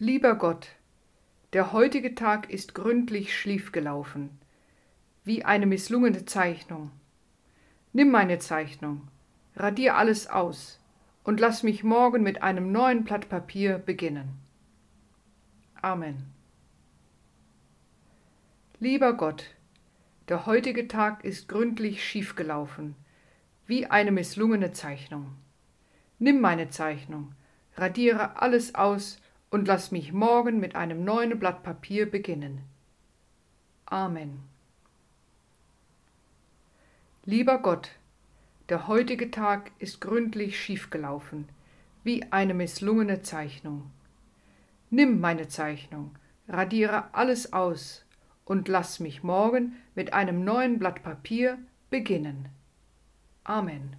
Lieber Gott, der heutige Tag ist gründlich schiefgelaufen, wie eine misslungene Zeichnung. Nimm meine Zeichnung, radier alles aus und lass mich morgen mit einem neuen Blatt Papier beginnen. Amen. Lieber Gott, der heutige Tag ist gründlich schiefgelaufen, wie eine misslungene Zeichnung. Nimm meine Zeichnung, radiere alles aus und lass mich morgen mit einem neuen Blatt Papier beginnen. Amen. Lieber Gott, der heutige Tag ist gründlich schiefgelaufen, wie eine misslungene Zeichnung. Nimm meine Zeichnung, radiere alles aus und lass mich morgen mit einem neuen Blatt Papier beginnen. Amen.